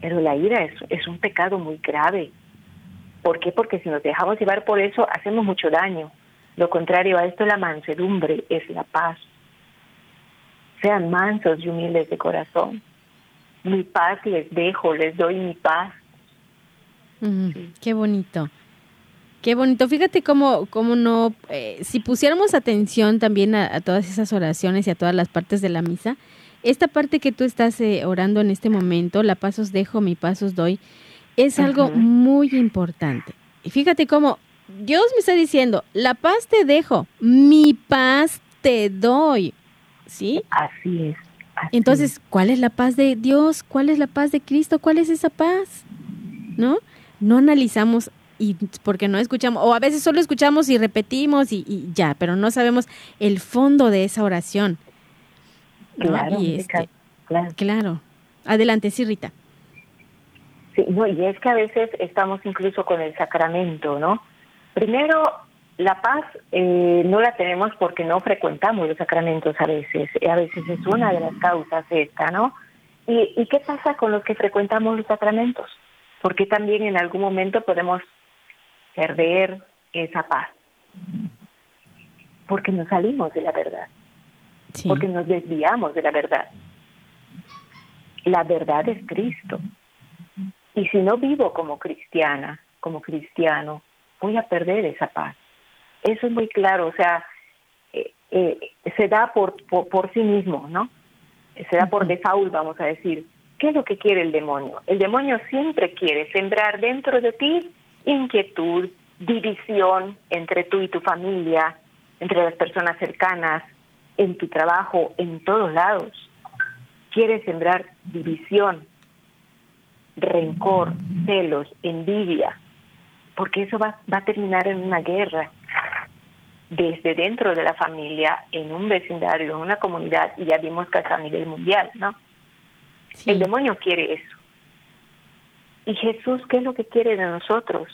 Pero la ira es, es un pecado muy grave. ¿Por qué? Porque si nos dejamos llevar por eso, hacemos mucho daño. Lo contrario a esto, la mansedumbre es la paz. Sean mansos y humildes de corazón. Mi paz les dejo, les doy mi paz. Qué bonito. Qué bonito. Fíjate cómo, cómo no, eh, si pusiéramos atención también a, todas esas oraciones y a todas las partes de la misa, esta parte que tú estás eh, orando en este momento, la paz os dejo, mi paz os doy, es algo muy importante. Y fíjate cómo Dios me está diciendo, la paz te dejo, mi paz te doy. ¿Sí? Así es. Entonces, ¿cuál es la paz de Dios? ¿Cuál es la paz de Cristo? ¿Cuál es esa paz? ¿No? No analizamos y porque no escuchamos, o a veces solo escuchamos y repetimos y, ya, pero no sabemos el fondo de esa oración. Claro, este, claro. claro. Adelante, sí, Rita. Sí, no, y es que a veces estamos incluso con el sacramento, ¿no? Primero, la paz eh, no la tenemos porque no frecuentamos los sacramentos a veces. A veces es una de las causas esta, ¿no? ¿Y, y qué pasa con los que frecuentamos los sacramentos? Porque también en algún momento podemos perder esa paz. Porque nos salimos de la verdad. Porque nos desviamos de la verdad. La verdad es Cristo. Y si no vivo como cristiana, como cristiano, voy a perder esa paz. Eso es muy claro, o sea, eh, eh, se da por, por, sí mismo, ¿no? Se da por default, vamos a decir. ¿Qué es lo que quiere el demonio? El demonio siempre quiere sembrar dentro de ti inquietud, división entre tú y tu familia, entre las personas cercanas, en tu trabajo, en todos lados. Quiere sembrar división, rencor, celos, envidia, porque eso va, va a terminar en una guerra desde dentro de la familia, en un vecindario, en una comunidad, y ya vimos que a nivel mundial, ¿no? El demonio quiere eso. Y Jesús, ¿qué es lo que quiere de nosotros?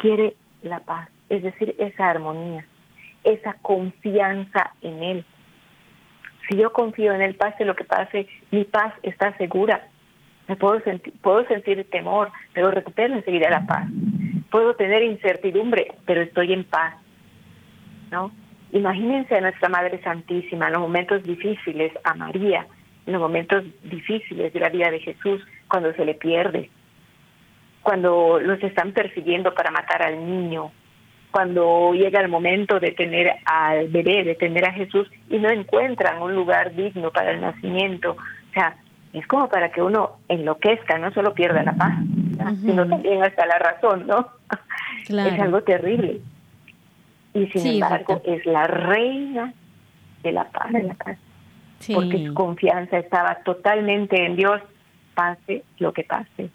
quiere la paz, es decir, esa armonía, esa confianza en Él. Si yo confío en Él, pase lo que pase, mi paz está segura. Me puedo sentir, puedo sentir temor, pero recupero enseguida la paz. Puedo tener incertidumbre, pero estoy en paz. ¿No? Imagínense a nuestra Madre Santísima en los momentos difíciles, a María, en los momentos difíciles de la vida de Jesús, cuando se le pierde, cuando los están persiguiendo para matar al niño, cuando llega el momento de tener al bebé, de tener a Jesús y no encuentran un lugar digno para el nacimiento. O sea, es como para que uno enloquezca, no solo pierda la paz, sino también hasta la razón, ¿no? Es algo terrible. Y sin embargo, es la reina de la paz, de la paz. porque su confianza estaba totalmente en Dios, pase lo que pase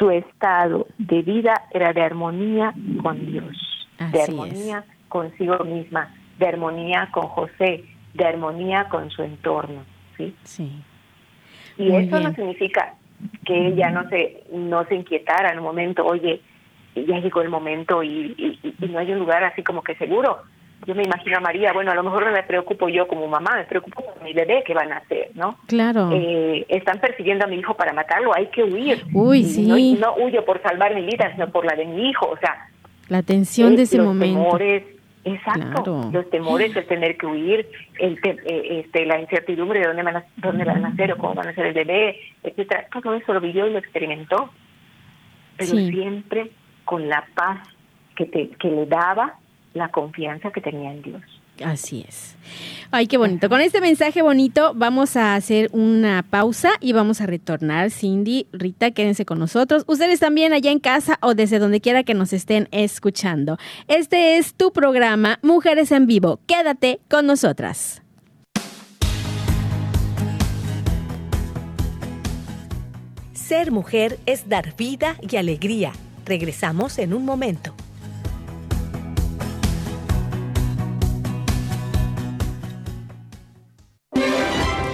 su estado de vida era de armonía con Dios, de armonía consigo misma, de armonía con José, de armonía con su entorno, ¿sí? Sí. Y eso no significa que ella no se no se inquietara en un momento, oye, ya llegó el momento y, y no hay un lugar así como que seguro yo me imagino a María, bueno, a lo mejor no me preocupo yo como mamá, me preocupo por mi bebé que van a hacer, ¿no? Claro. Eh, están persiguiendo a mi hijo para matarlo, hay que huir. Uy, sí. No, huyo por salvar mi vida, sino por la de mi hijo, o sea. La tensión de ese los momento. Temores, exacto. Los temores, el tener que huir, el eh, este, la incertidumbre de dónde van, a, dónde van a nacer o cómo van a ser el bebé, etcétera. Todo eso lo vivió y lo experimentó. Pero siempre con la paz que, te, que le daba la confianza que tenía en Dios. Así es. Ay, qué bonito. Con este mensaje bonito vamos a hacer una pausa y vamos a retornar. Cindy, Rita, quédense con nosotros. Ustedes también allá en casa o desde donde quiera que nos estén escuchando. Este es tu programa Mujeres en Vivo. Quédate con nosotras. Ser mujer es dar vida y alegría. Regresamos en un momento.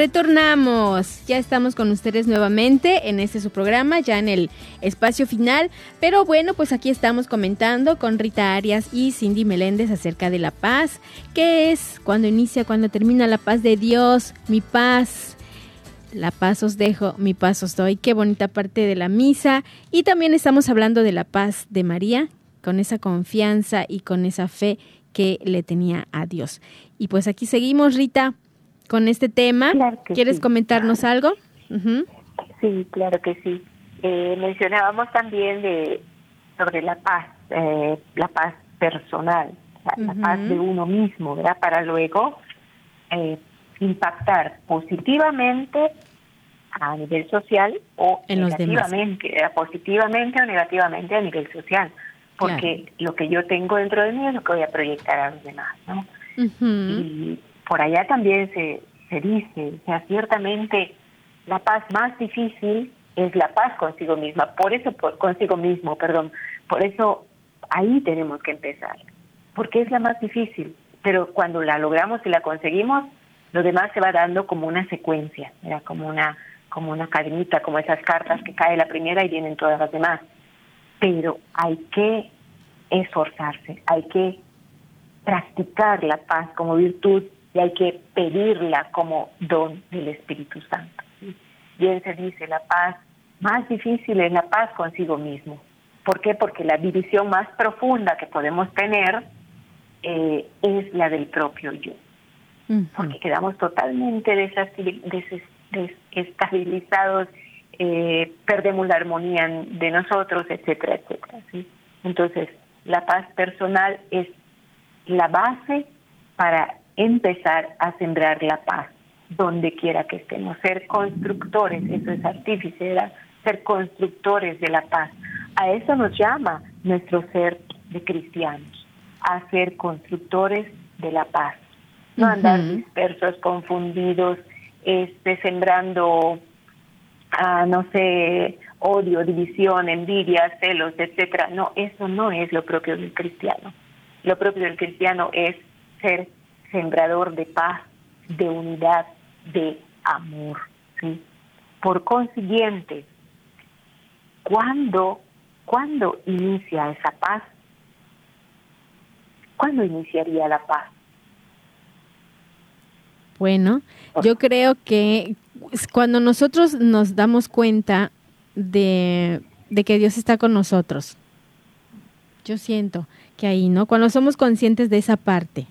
Retornamos, ya estamos con ustedes nuevamente en este su programa, ya en el espacio final, pero bueno, pues aquí estamos comentando con Rita Arias y Cindy Meléndez acerca de la paz, qué es, cuando inicia, cuando termina la paz de Dios, mi paz, la paz os dejo, mi paz os doy, qué bonita parte de la misa, y también estamos hablando de la paz de María, con esa confianza y con esa fe que le tenía a Dios. Y pues aquí seguimos, Rita con este tema. ¿Quieres comentarnos algo? Sí, claro que sí. Eh, mencionábamos también de sobre la paz, eh, la paz personal, la, paz de uno mismo, ¿verdad? Para luego eh, impactar positivamente a nivel social o negativamente, positivamente o negativamente a nivel social, porque lo que yo tengo dentro de mí es lo que voy a proyectar a los demás, ¿no? Y por allá también se, se dice, o sea, ciertamente la paz más difícil es la paz consigo misma, por eso, por, consigo mismo, perdón, por eso ahí tenemos que empezar, porque es la más difícil, pero cuando la logramos y la conseguimos, lo demás se va dando como una secuencia, era como una como una cadenita, como esas cartas que cae la primera y vienen todas las demás. Pero hay que esforzarse, hay que practicar la paz como virtud y hay que pedirla como don del Espíritu Santo. Bien se dice, la paz más difícil es la paz consigo mismo. ¿Por qué? Porque la división más profunda que podemos tener eh, es la del propio yo. Porque quedamos totalmente desestabilizados, eh, perdemos la armonía de nosotros, etcétera, etcétera. ¿sí? Entonces, la paz personal es la base para empezar a sembrar la paz donde quiera que estemos, ser constructores, eso es artífice, ser constructores de la paz. A eso nos llama nuestro ser de cristianos, a ser constructores de la paz, no andar dispersos, confundidos, este, sembrando, ah, no sé, odio, división, envidia, celos, etcétera. No, eso no es lo propio del cristiano. Lo propio del cristiano es ser sembrador de paz, de unidad, de amor. ¿sí? Por consiguiente, ¿cuándo, ¿cuándo inicia esa paz? ¿Cuándo iniciaría la paz? Bueno, yo creo que cuando nosotros nos damos cuenta de, de que Dios está con nosotros, yo siento que ahí, ¿no? Cuando somos conscientes de esa parte.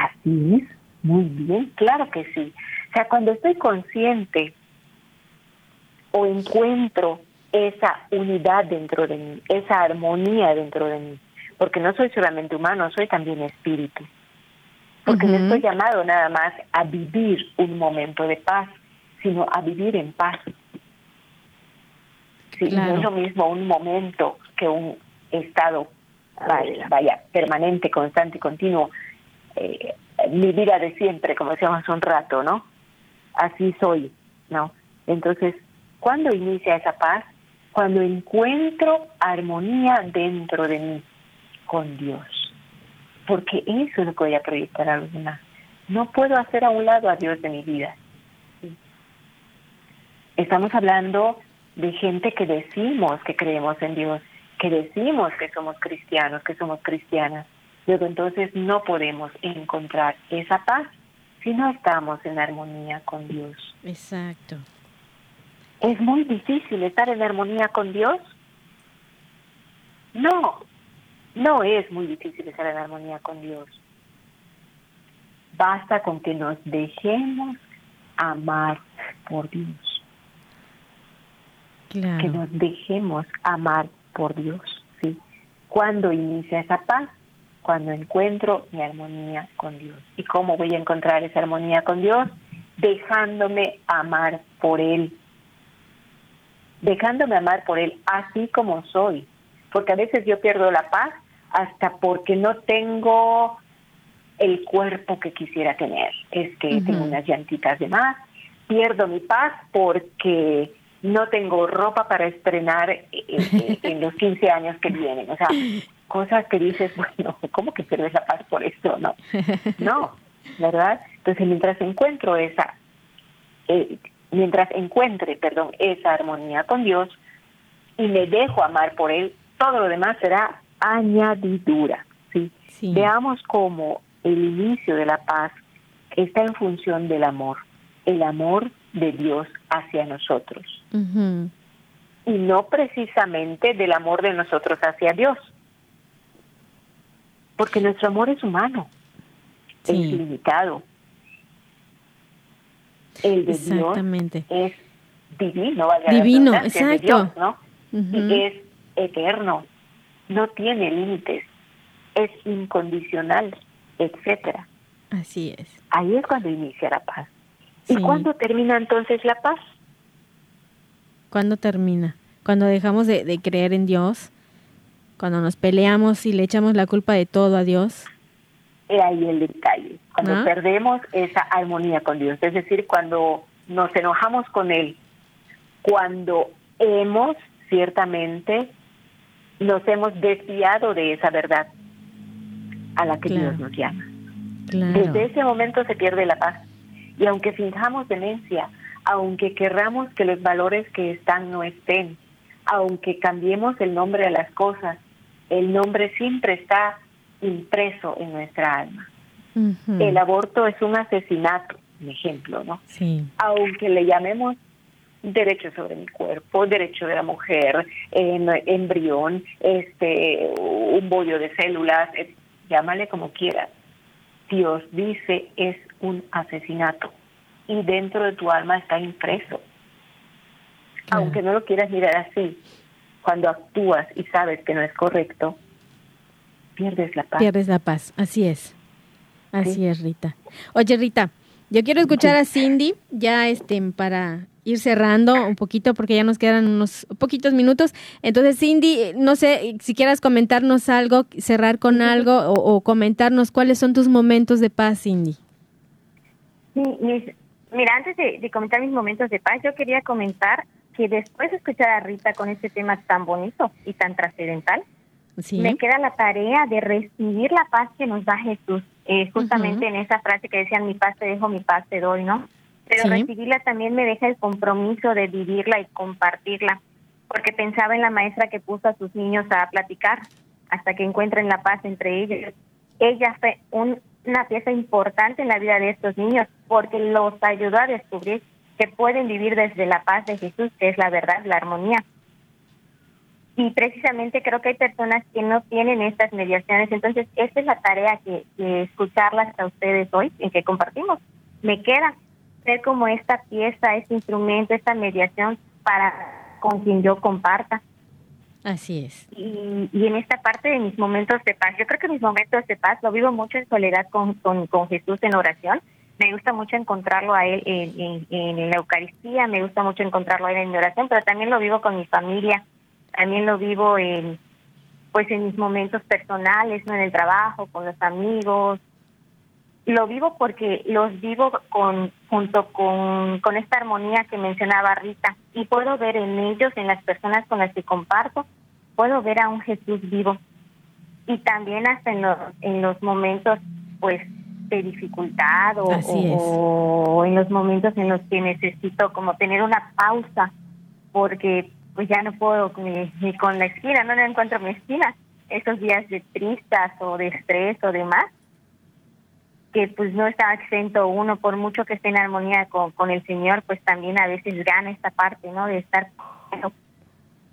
Así es, muy bien, claro que sí. O sea, cuando estoy consciente o encuentro esa unidad dentro de mí, esa armonía dentro de mí, porque no soy solamente humano, soy también espíritu. Porque no estoy llamado nada más a vivir un momento de paz, sino a vivir en paz. Sí, No es lo mismo un momento que un estado, vaya, vaya permanente, constante y continuo eh, mi vida de siempre, como decíamos un rato, ¿no? Así soy, ¿no? Entonces, ¿cuándo inicia esa paz? Cuando encuentro armonía dentro de mí con Dios. Porque eso es lo que voy a proyectar a los demás. No puedo hacer a un lado a Dios de mi vida. Estamos hablando de gente que decimos que creemos en Dios, que decimos que somos cristianos, que somos cristianas, Luego entonces no podemos encontrar esa paz si no estamos en armonía con Dios. Exacto. ¿Es muy difícil estar en armonía con Dios? No, no es muy difícil estar en armonía con Dios. Basta con que nos dejemos amar por Dios. Claro. Que nos dejemos amar por Dios, ¿sí? Cuando inicia esa paz? Cuando encuentro mi armonía con Dios. ¿Y cómo voy a encontrar esa armonía con Dios? Dejándome amar por Él. Dejándome amar por Él así como soy. Porque a veces yo pierdo la paz hasta porque no tengo el cuerpo que quisiera tener. Es que tengo unas llantitas de más. Pierdo mi paz porque no tengo ropa para estrenar eh, eh, en los 15 años que vienen. O sea, cosas que dices, bueno, ¿cómo que pierdes la paz por esto? No, no, ¿verdad? Entonces, mientras encuentro esa, eh, mientras encuentre, perdón, esa armonía con Dios y me dejo amar por Él, todo lo demás será añadidura, ¿sí? Veamos cómo el inicio de la paz está en función del amor, el amor de Dios hacia nosotros. Y no precisamente del amor de nosotros hacia Dios. Porque nuestro amor es humano, es limitado. El de Dios es divino, divino, exacto. ¿no? Y es eterno, no tiene límites, es incondicional, etcétera. Así es. Ahí es cuando inicia la paz. ¿Y cuándo termina entonces la paz? ¿Cuándo termina? Cuando dejamos de, creer en Dios, cuando nos peleamos y le echamos la culpa de todo a Dios. Es ahí el detalle, cuando ¿Ah? perdemos esa armonía con Dios, es decir, cuando nos enojamos con Él, cuando hemos ciertamente nos hemos desviado de esa verdad a la que Dios nos llama. Desde ese momento se pierde la paz. Y aunque fijamos demencia, aunque querramos que los valores que están no estén, aunque cambiemos el nombre de las cosas, el nombre siempre está impreso en nuestra alma. El aborto es un asesinato, un ejemplo, ¿no? Sí. Aunque le llamemos derecho sobre mi cuerpo, derecho de la mujer, embrión, este, un bollo de células, eh, llámale como quieras. Dios dice es un asesinato y dentro de tu alma está impreso. Aunque no lo quieras mirar así, cuando actúas y sabes que no es correcto, pierdes la paz. Pierdes la paz, así es. Así es, Rita. Oye, Rita, yo quiero escuchar a Cindy ya este para ir cerrando un poquito porque ya nos quedan unos poquitos minutos. Entonces, Cindy, no sé si quieras comentarnos algo, cerrar con algo o, comentarnos cuáles son tus momentos de paz, Cindy. Sí, mira, antes de, comentar mis momentos de paz, yo quería comentar que después de escuchar a Rita con este tema tan bonito y tan trascendental, me queda la tarea de recibir la paz que nos da Jesús, eh, justamente en esa frase que decían, mi paz te dejo, mi paz te doy, ¿no? pero recibirla también me deja el compromiso de vivirla y compartirla, porque pensaba en la maestra que puso a sus niños a platicar hasta que encuentren la paz entre ellos. Ella fue una pieza importante en la vida de estos niños porque los ayudó a descubrir que pueden vivir desde la paz de Jesús, que es la verdad, la armonía. Y precisamente creo que hay personas que no tienen estas mediaciones. Entonces, esta es la tarea que, que escucharlas a ustedes hoy, en que compartimos. Me queda ser como esta pieza, este instrumento, esta mediación para con quien yo comparta. Así es. Y, y, en esta parte de mis momentos de paz, yo creo que mis momentos de paz lo vivo mucho en soledad con, con, con Jesús en oración. Me gusta mucho encontrarlo a Él en, en, la Eucaristía, me gusta mucho encontrarlo a Él en mi oración, pero también lo vivo con mi familia, también lo vivo en pues en mis momentos personales, no en el trabajo, con los amigos, lo vivo porque los vivo con junto con, con esta armonía que mencionaba Rita y puedo ver en ellos, en las personas con las que comparto, puedo ver a un Jesús vivo. Y también hasta en los, en los momentos pues de dificultad o, o, en los momentos en los que necesito como tener una pausa porque pues ya no puedo ni, ni con la esquina, no, no encuentro mi esquina, esos días de tristas o de estrés o demás que pues no está exento uno, por mucho que esté en armonía con, con el Señor, pues también a veces gana esta parte, ¿no? De estar...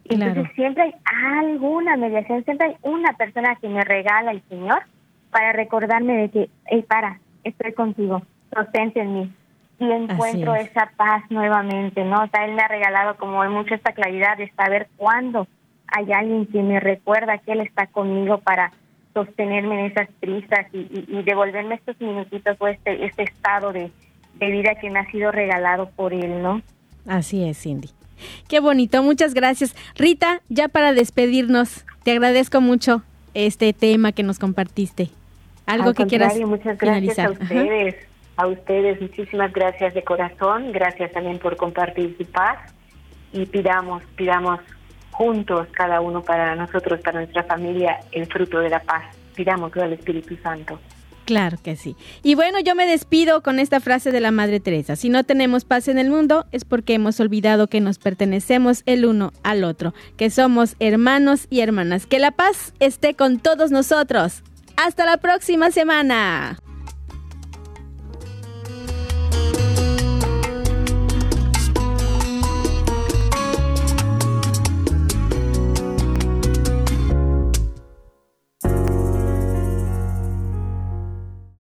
Entonces siempre hay alguna mediación, siempre hay una persona que me regala el Señor para recordarme de que, hey, para, estoy contigo, sostente en mí. Y encuentro esa paz nuevamente, ¿no? O sea, Él me ha regalado como mucho esta claridad de saber cuándo hay alguien que me recuerda que Él está conmigo para sostenerme en esas prisas y, devolverme estos minutitos o este, este estado de, vida que me ha sido regalado por él, ¿no? Así es, Cindy. Qué bonito, muchas gracias. Rita, ya para despedirnos, te agradezco mucho este tema que nos compartiste. Algo que quieras muchas gracias a ustedes, a ustedes, muchísimas gracias de corazón, gracias también por compartir su paz y pidamos, pidamos juntos, cada uno para nosotros, para nuestra familia, el fruto de la paz. Pidamos al Espíritu Santo. Claro que sí. Y bueno, yo me despido con esta frase de la Madre Teresa. Si no tenemos paz en el mundo es porque hemos olvidado que nos pertenecemos el uno al otro, que somos hermanos y hermanas. Que la paz esté con todos nosotros. Hasta la próxima semana.